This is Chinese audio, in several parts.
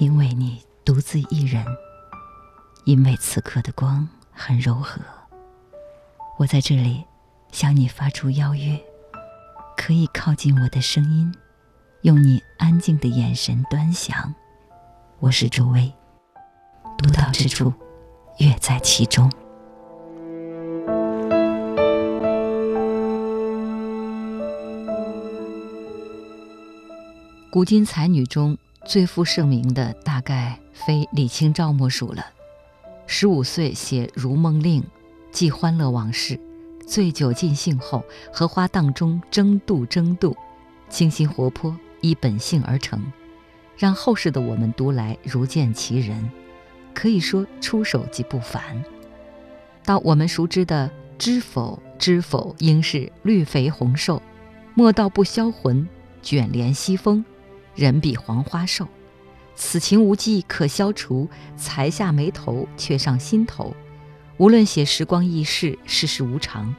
因为你独自一人，因为此刻的光很柔和，我在这里向你发出邀约，可以靠近我的声音，用你安静的眼神端详。我是周薇，独到之处，乐在其中。古今才女中最负盛名的，大概非李清照莫属了。十五岁写《如梦令》，记欢乐往事；醉酒尽兴后，荷花荡中争渡争渡，清新活泼，依本性而成，让后世的我们读来如见其人，可以说出手即不凡。到我们熟知的“知否知否，应是绿肥红瘦，莫道不销魂，卷帘西风。”人比黄花瘦，此情无计可消除，才下眉头，却上心头。无论写时光易逝、世事无常，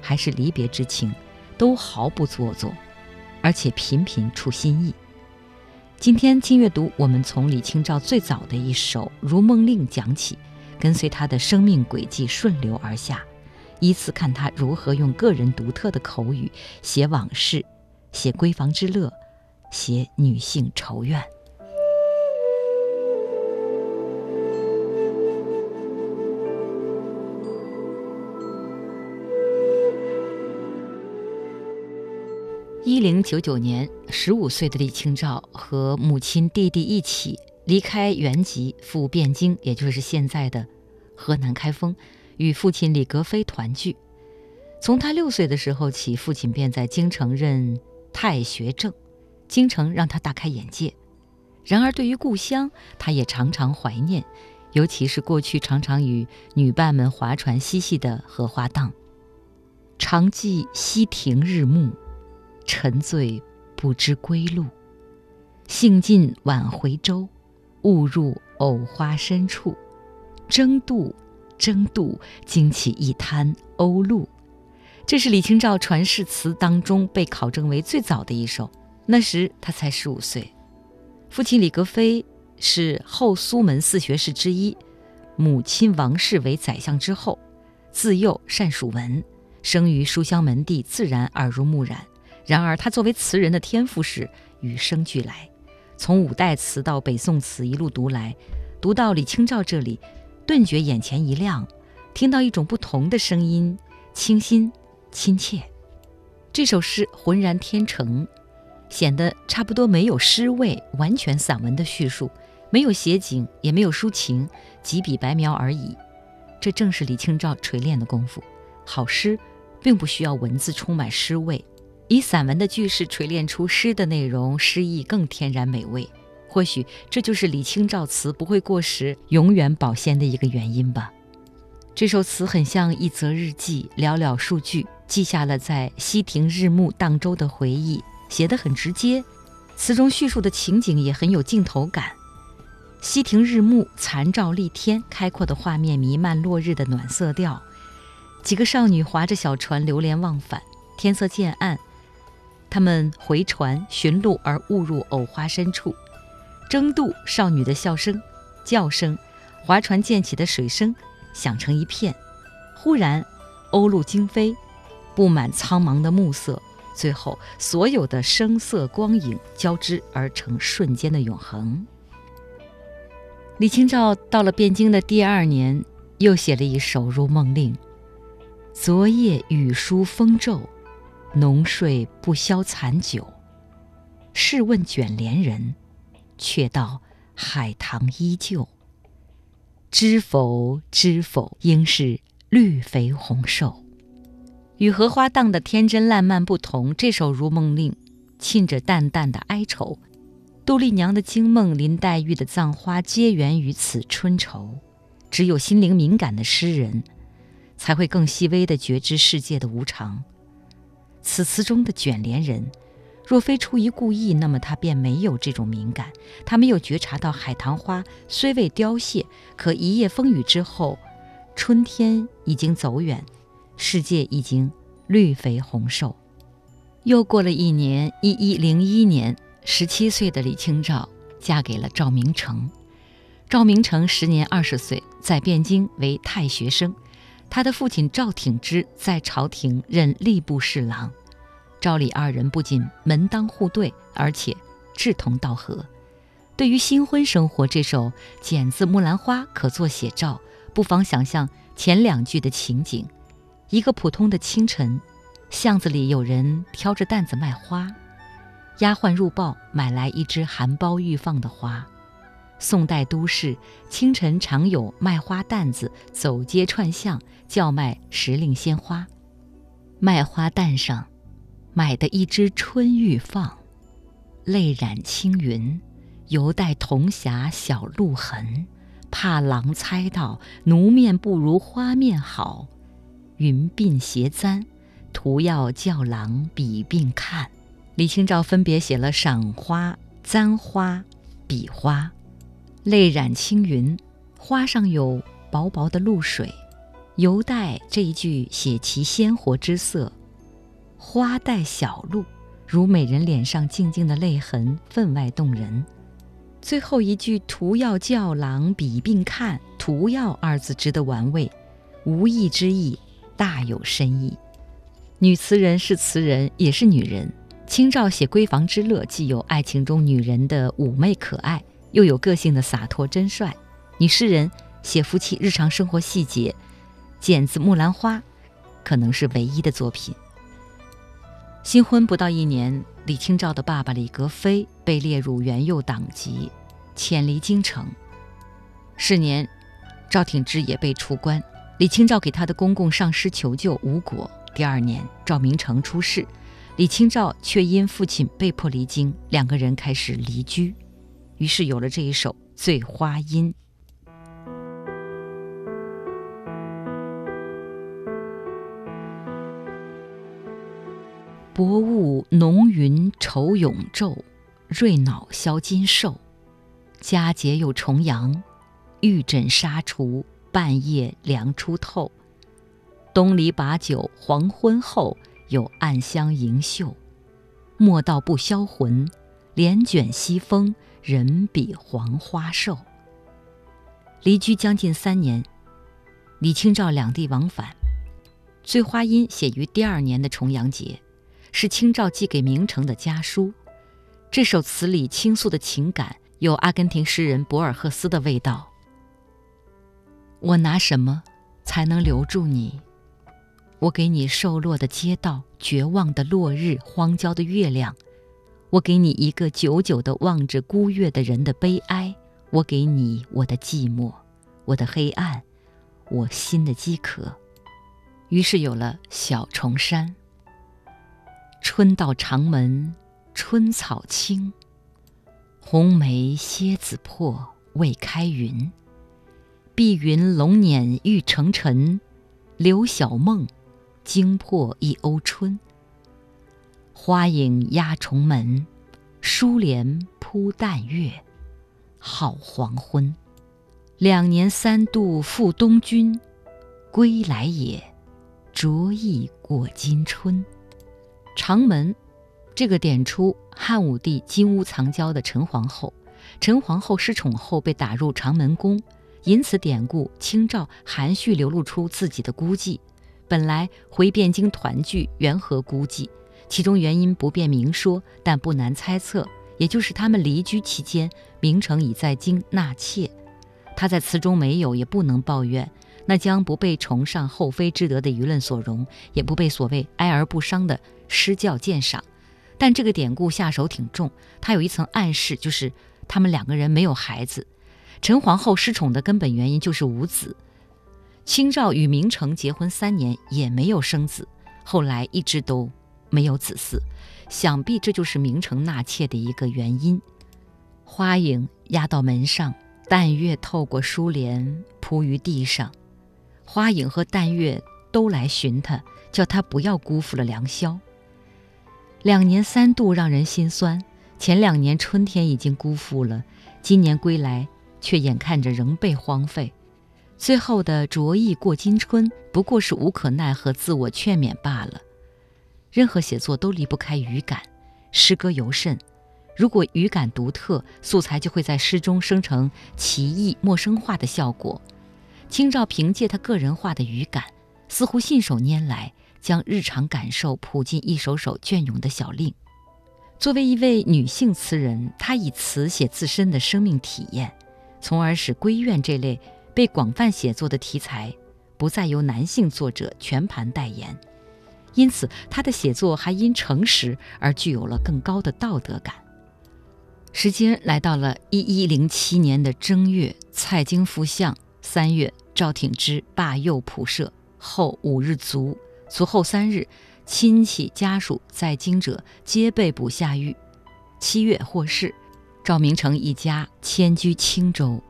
还是离别之情，都毫不做作，而且频频出新意。今天轻阅读，我们从李清照最早的一首《如梦令》讲起，跟随她的生命轨迹顺流而下，依次看她如何用个人独特的口语写往事，写闺房之乐。写女性愁怨。一零九九年，十五岁的李清照和母亲、弟弟一起离开原籍赴汴京，也就是现在的河南开封，与父亲李格非团聚。从他六岁的时候起，父亲便在京城任太学正。京城让他大开眼界，然而对于故乡，他也常常怀念，尤其是过去常常与女伴们划船嬉戏的荷花荡。常记溪亭日暮，沉醉不知归路。兴尽晚回舟，误入藕花深处。争渡，争渡，惊起一滩鸥鹭。这是李清照传世词当中被考证为最早的一首。那时他才十五岁，父亲李格非是后苏门四学士之一，母亲王氏为宰相之后，自幼善属文，生于书香门第，自然耳濡目染。然而他作为词人的天赋是与生俱来，从五代词到北宋词一路读来，读到李清照这里，顿觉眼前一亮，听到一种不同的声音，清新亲切。这首诗浑然天成。显得差不多没有诗味，完全散文的叙述，没有写景，也没有抒情，几笔白描而已。这正是李清照锤炼的功夫。好诗，并不需要文字充满诗味，以散文的句式锤炼出诗的内容，诗意更天然美味。或许这就是李清照词不会过时、永远保鲜的一个原因吧。这首词很像一则日记，寥寥数句，记下了在溪亭日暮荡舟的回忆。写得很直接，词中叙述的情景也很有镜头感。溪亭日暮，残照立天，开阔的画面弥漫落日的暖色调。几个少女划着小船流连忘返，天色渐暗，她们回船寻路而误入藕花深处，争渡少女的笑声、叫声，划船溅起的水声响成一片。忽然，鸥鹭惊飞，布满苍茫的暮色。最后，所有的声色光影交织而成瞬间的永恒。李清照到了汴京的第二年，又写了一首《如梦令》：“昨夜雨疏风骤，浓睡不消残酒。试问卷帘人，却道海棠依旧。知否知否，应是绿肥红瘦。”与荷花荡的天真烂漫不同，这首《如梦令》沁着淡淡的哀愁。杜丽娘的惊梦，林黛玉的葬花，皆源于此春愁。只有心灵敏感的诗人，才会更细微地觉知世界的无常。此词中的卷帘人，若非出于故意，那么他便没有这种敏感。他没有觉察到海棠花虽未凋谢，可一夜风雨之后，春天已经走远。世界已经绿肥红瘦，又过了一年，一一零一年，十七岁的李清照嫁给了赵明诚。赵明诚时年二十岁，在汴京为太学生。他的父亲赵挺之在朝廷任吏部侍郎。赵李二人不仅门当户对，而且志同道合。对于新婚生活，这首《剪字木兰花》可作写照。不妨想象前两句的情景：一个普通的清晨，巷子里有人挑着担子卖花，丫鬟入报买来一支含苞欲放的花。宋代都市清晨常有卖花担子走街串巷叫卖时令鲜花，卖花担上买的一枝春欲放，泪染青云。犹带铜匣小露痕，怕郎猜到奴面不如花面好。云鬓斜簪，图要叫郎比并看。李清照分别写了赏花、簪花、比花。泪染青云，花上有薄薄的露水，犹带这一句写其鲜活之色。花带小露，如美人脸上静静的泪痕，分外动人。最后一句“图要教郎比并看”，“图要”二字值得玩味，无意之意大有深意。女词人是词人，也是女人。清照写闺房之乐，既有爱情中女人的妩媚可爱，又有个性的洒脱真率。女诗人写夫妻日常生活细节，《剪子木兰花》可能是唯一的作品。新婚不到一年。李清照的爸爸李格非被列入元佑党籍，迁离京城。是年，赵挺之也被处官。李清照给他的公公上师求救无果。第二年，赵明诚出事，李清照却因父亲被迫离京，两个人开始离居，于是有了这一首《醉花阴》。薄雾浓云愁永昼，瑞脑消金兽。佳节又重阳，玉枕纱厨，半夜凉初透。东篱把酒黄昏后，有暗香盈袖。莫道不销魂，帘卷西风，人比黄花瘦。离居将近三年，李清照两地往返，《醉花阴》写于第二年的重阳节。是清照寄给明成的家书。这首词里倾诉的情感有阿根廷诗人博尔赫斯的味道。我拿什么才能留住你？我给你瘦落的街道、绝望的落日、荒郊的月亮。我给你一个久久的望着孤月的人的悲哀。我给你我的寂寞，我的黑暗，我心的饥渴。于是有了《小重山》。春到长门，春草青。红梅蝎子破，未开云。碧云笼辇欲成尘，柳晓梦，惊破一欧春。花影压重门，疏帘铺淡月，好黄昏。两年三度赴东君，归来也，着意过今春。长门，这个点出汉武帝金屋藏娇的陈皇后。陈皇后失宠后被打入长门宫，因此典故，清照含蓄流露出自己的孤寂。本来回汴京团聚，缘何孤寂？其中原因不便明说，但不难猜测，也就是他们离居期间，明成已在京纳妾。他在词中没有，也不能抱怨。那将不被崇尚后妃之德的舆论所容，也不被所谓哀而不伤的诗教鉴赏。但这个典故下手挺重，它有一层暗示，就是他们两个人没有孩子。陈皇后失宠的根本原因就是无子。清照与明成结婚三年也没有生子，后来一直都没有子嗣，想必这就是明成纳妾的一个原因。花影压到门上，淡月透过疏帘铺于地上。花影和淡月都来寻他，叫他不要辜负了良宵。两年三度让人心酸，前两年春天已经辜负了，今年归来却眼看着仍被荒废。最后的着意过今春，不过是无可奈何，自我劝勉罢了。任何写作都离不开语感，诗歌尤甚。如果语感独特，素材就会在诗中生成奇异陌生化的效果。清照凭借他个人化的语感，似乎信手拈来，将日常感受谱进一首首隽永的小令。作为一位女性词人，她以词写自身的生命体验，从而使闺怨这类被广泛写作的题材，不再由男性作者全盘代言。因此，他的写作还因诚实而具有了更高的道德感。时间来到了一一零七年的正月，蔡京复相；三月，赵挺之罢右仆射，后五日卒。卒后三日。亲戚家属在京者皆被捕下狱。七月获释，赵明诚一家迁居青州。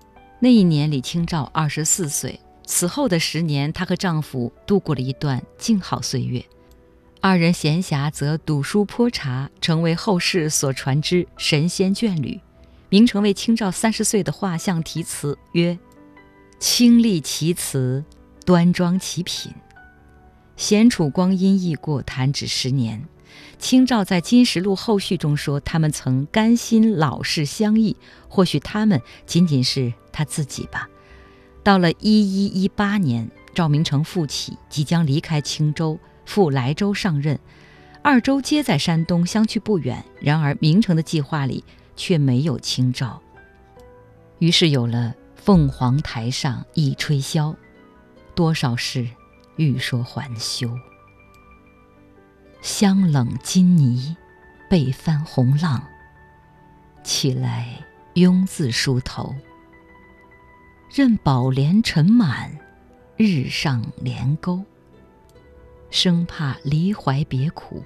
那一年，李清照二十四岁。此后的十年，她和丈夫度过了一段静好岁月。二人闲暇则读书泼茶，成为后世所传之神仙眷侣。明诚为清照三十岁的画像题词曰：“清丽其词，端庄其品。”闲处光阴易过，弹指十年。清照在《金石录》后续中说：“他们曾甘心老是相忆，或许他们仅仅是他自己吧。”到了一一一八年，赵明诚复起，即将离开青州，赴莱州上任。二州皆在山东，相去不远。然而明诚的计划里却没有清照。于是有了“凤凰台上一吹箫，多少事。”欲说还休，香冷金泥，被翻红浪。起来庸字梳头，任宝莲尘满，日上帘钩。生怕离怀别苦，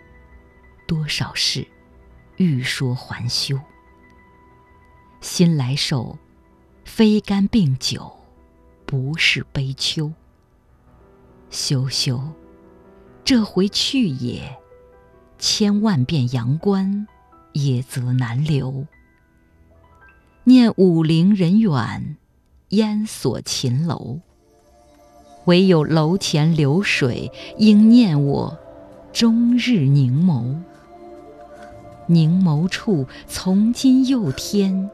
多少事，欲说还休。新来寿，非干病酒，不是悲秋。羞羞，这回去也，千万遍阳关，也则难留。念武陵人远，烟锁秦楼。唯有楼前流水，应念我，终日凝眸。凝眸处，从今又添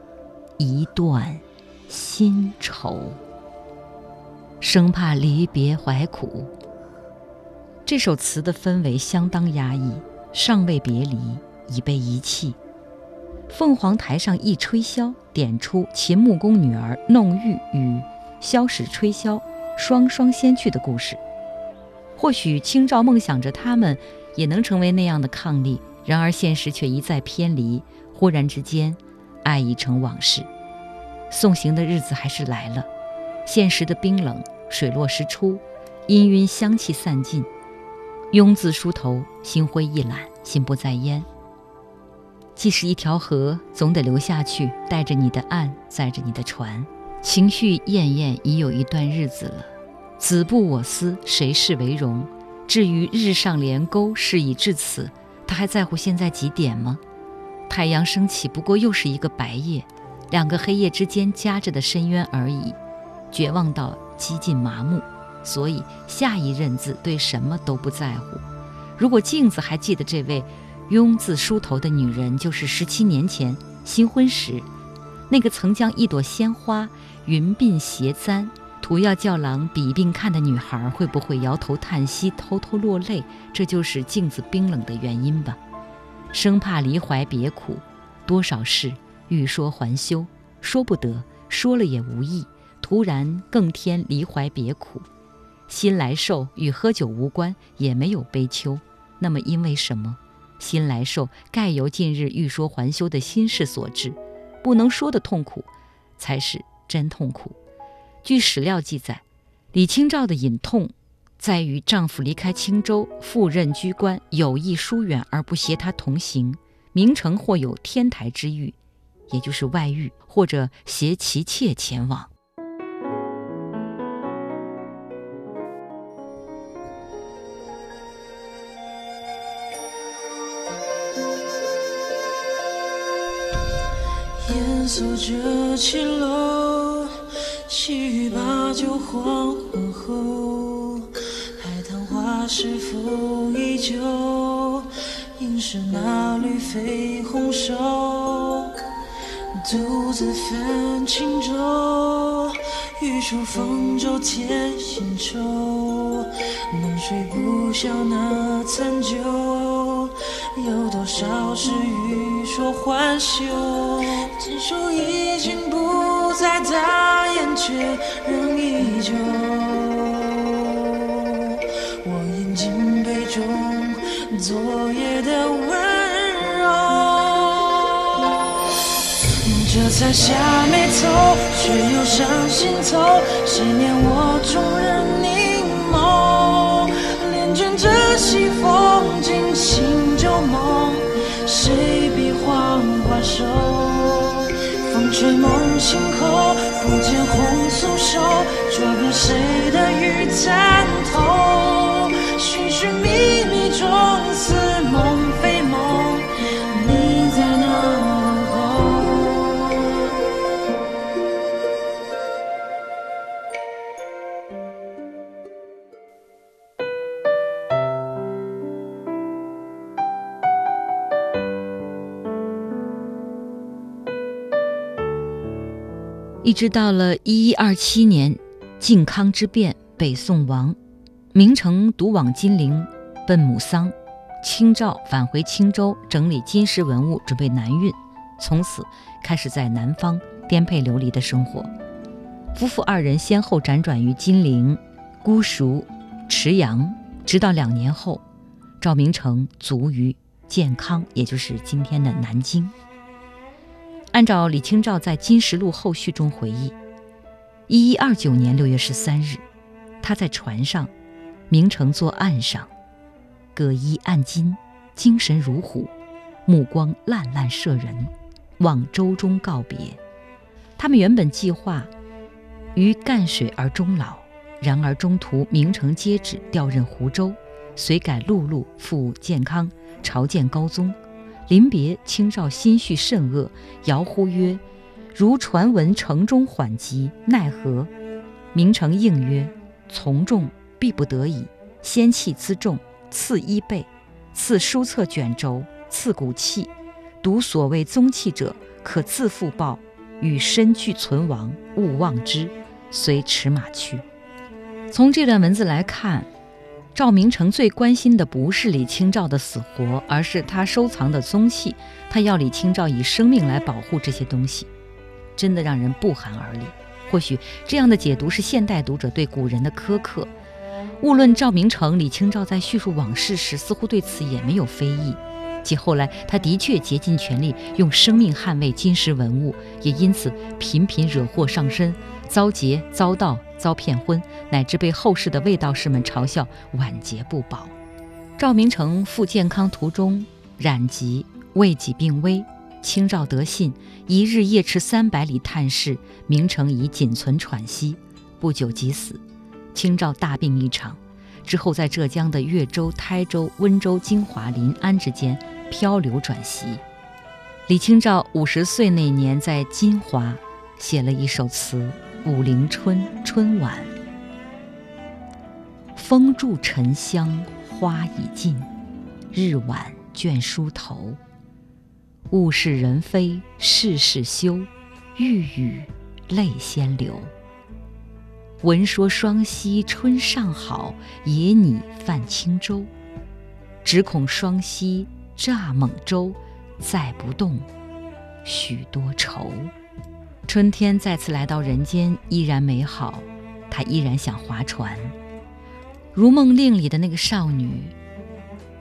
一段新愁。生怕离别怀苦。这首词的氛围相当压抑，尚未别离，已被遗弃。凤凰台上一吹箫，点出秦穆公女儿弄玉与萧史吹箫双双仙去的故事。或许清照梦想着他们也能成为那样的伉俪，然而现实却一再偏离。忽然之间，爱已成往事。送行的日子还是来了。现实的冰冷，水落石出，氤氲香气散尽，庸字梳头，心灰意懒，心不在焉。既是一条河，总得流下去，带着你的岸，载着你的船。情绪滟滟已有一段日子了。子不我思，谁是为荣？至于日上连钩，事已至此，他还在乎现在几点吗？太阳升起，不过又是一个白夜，两个黑夜之间夹着的深渊而已。绝望到几近麻木，所以下一认字对什么都不在乎。如果镜子还记得这位庸字梳头的女人，就是十七年前新婚时那个曾将一朵鲜花云鬓斜簪涂药叫郎比并看的女孩，会不会摇头叹息、偷偷落泪？这就是镜子冰冷的原因吧。生怕离怀别苦，多少事欲说还休，说不得，说了也无益。突然更添离怀别苦，新来寿与喝酒无关，也没有悲秋。那么因为什么？新来寿盖由近日欲说还休的心事所致，不能说的痛苦，才是真痛苦。据史料记载，李清照的隐痛，在于丈夫离开青州赴任居官，有意疏远而不携她同行。明城或有天台之欲，也就是外遇，或者携其妾前往。烟锁着青楼，细雨把酒黄昏后，海棠花是否依旧，应是那缕绯红瘦。独自泛轻舟，欲出风舟添新愁。浓睡不消那残酒，有多少事欲说还休？锦书已经不再大言，却仍依旧。我饮尽杯中昨夜的温柔。这才下眉头，却又上心头。谁念我终日凝眸？恋卷这西风惊醒旧梦，谁比黄花瘦？风吹梦醒后，不见红酥手，抓不谁的玉簪头？寻寻觅觅中，一直到了一一二七年，靖康之变，北宋亡，明成独往金陵奔母丧，清照返回青州整理金石文物，准备南运，从此开始在南方颠沛流离的生活。夫妇二人先后辗转于金陵、姑熟、池阳，直到两年后，赵明诚卒于建康，也就是今天的南京。按照李清照在《金石录后序》中回忆，一一二九年六月十三日，他在船上，明成坐岸上，葛衣暗金，精神如虎，目光烂烂摄人，望舟中告别。他们原本计划于赣水而终老，然而中途明城接旨调任湖州，遂改陆路赴建康朝见高宗。临别，清照心绪甚恶，遥呼曰：“如传闻城中缓急，奈何？”明成应曰：“从众必不得已，先弃辎重，赐衣被，赐书册卷轴，赐骨器。独所谓宗器者，可自复报。与身俱存亡，勿忘之。”随驰马去。从这段文字来看。赵明诚最关心的不是李清照的死活，而是他收藏的宗器。他要李清照以生命来保护这些东西，真的让人不寒而栗。或许这样的解读是现代读者对古人的苛刻。无论赵明诚、李清照在叙述往事时，似乎对此也没有非议。即后来，他的确竭尽全力用生命捍卫金石文物，也因此频频惹祸上身，遭劫、遭盗。遭骗婚，乃至被后世的卫道士们嘲笑晚节不保。赵明诚赴健康途中染疾，未几病危。清照得信，一日夜驰三百里探视，明诚已仅存喘息，不久即死。清照大病一场，之后在浙江的越州、台州、温州、金华、临安之间漂流转徙。李清照五十岁那年，在金华写了一首词。武陵春春晚，风住沉香花已尽，日晚倦梳头。物是人非事事休，欲语泪先流。闻说双溪春尚好，野拟泛轻舟。只恐双溪乍猛舟，载不动许多愁。春天再次来到人间，依然美好。她依然想划船，如梦令里的那个少女，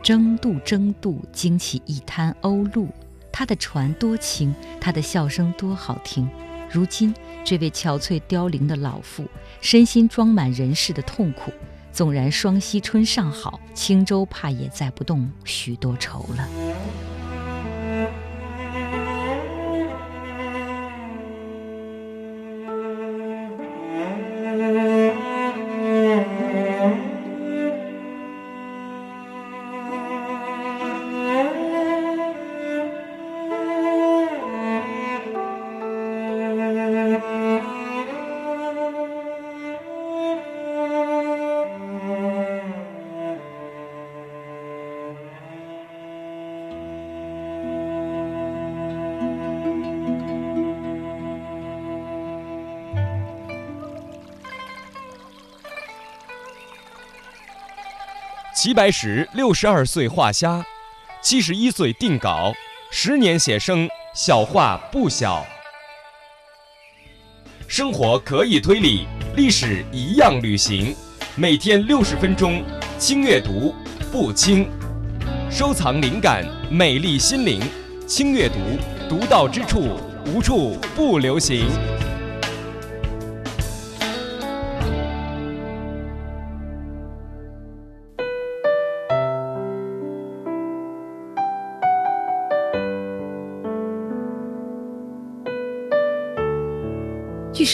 争渡争渡，惊起一滩鸥鹭。她的船多轻，她的笑声多好听。如今，这位憔悴凋零的老妇，身心装满人世的痛苦。纵然双溪春尚好，轻舟怕也载不动许多愁了。齐白石六十二岁画虾，七十一岁定稿，十年写生，小画不小。生活可以推理，历史一样旅行。每天六十分钟，轻阅读，不轻。收藏灵感，美丽心灵。轻阅读，独到之处，无处不流行。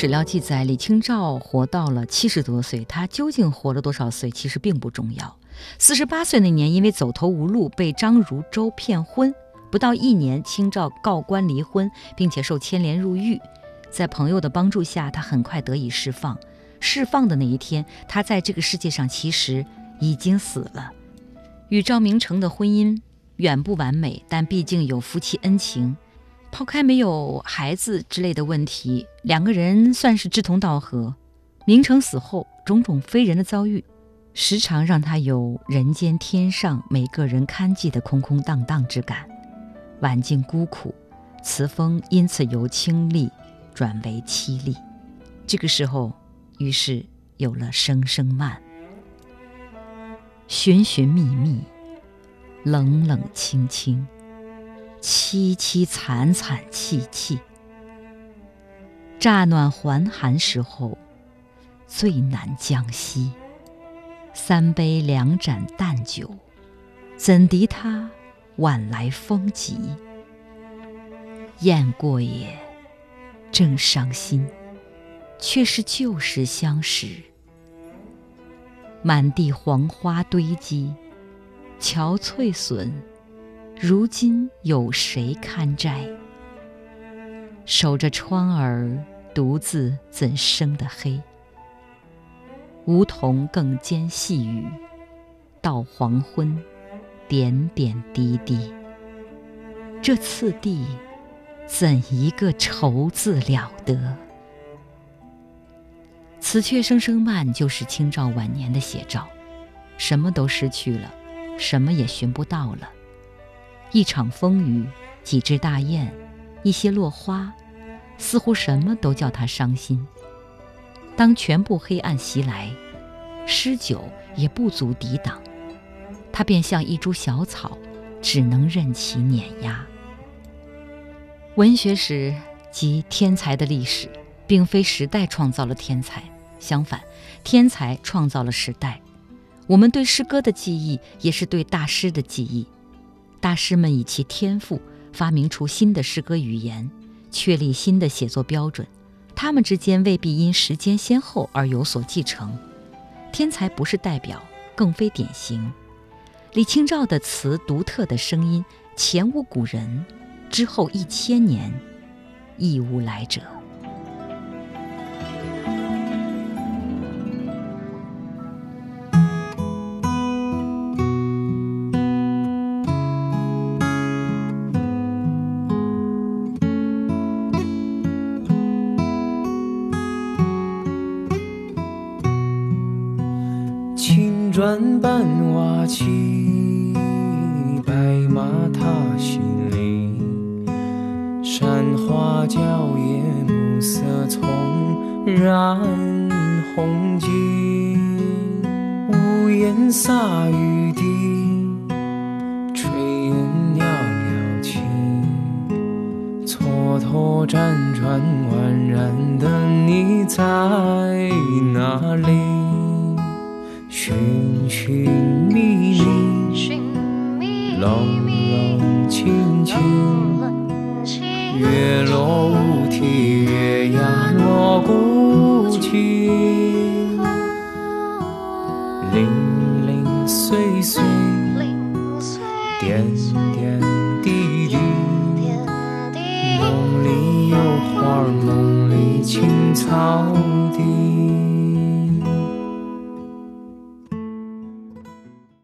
史料记载，李清照活到了七十多岁。她究竟活了多少岁，其实并不重要。四十八岁那年，因为走投无路，被张如舟骗婚。不到一年，清照告官离婚，并且受牵连入狱。在朋友的帮助下，她很快得以释放。释放的那一天，她在这个世界上其实已经死了。与赵明诚的婚姻远不完美，但毕竟有夫妻恩情。抛开没有孩子之类的问题，两个人算是志同道合。明成死后，种种非人的遭遇，时常让他有人间天上每个人看记的空空荡荡之感。晚境孤苦，词风因此由清丽转为凄厉。这个时候，于是有了《声声慢》，寻寻觅觅，冷冷清清。凄凄惨惨戚戚，乍暖还寒时候，最难将息。三杯两盏淡酒，怎敌他晚来风急？雁过也，正伤心，却是旧时相识。满地黄花堆积，憔悴损。如今有谁堪摘？守着窗儿，独自怎生得黑？梧桐更兼细雨，到黄昏，点点滴滴。这次第，怎一个愁字了得？此阙《声声慢》就是清照晚年的写照，什么都失去了，什么也寻不到了。一场风雨，几只大雁，一些落花，似乎什么都叫他伤心。当全部黑暗袭来，诗酒也不足抵挡，他便像一株小草，只能任其碾压。文学史及天才的历史，并非时代创造了天才，相反，天才创造了时代。我们对诗歌的记忆，也是对大师的记忆。大师们以其天赋发明出新的诗歌语言，确立新的写作标准。他们之间未必因时间先后而有所继承。天才不是代表，更非典型。李清照的词独特的声音，前无古人，之后一千年亦无来者。烟洒雨滴，炊烟袅袅起，蹉跎辗转宛然的你在哪里？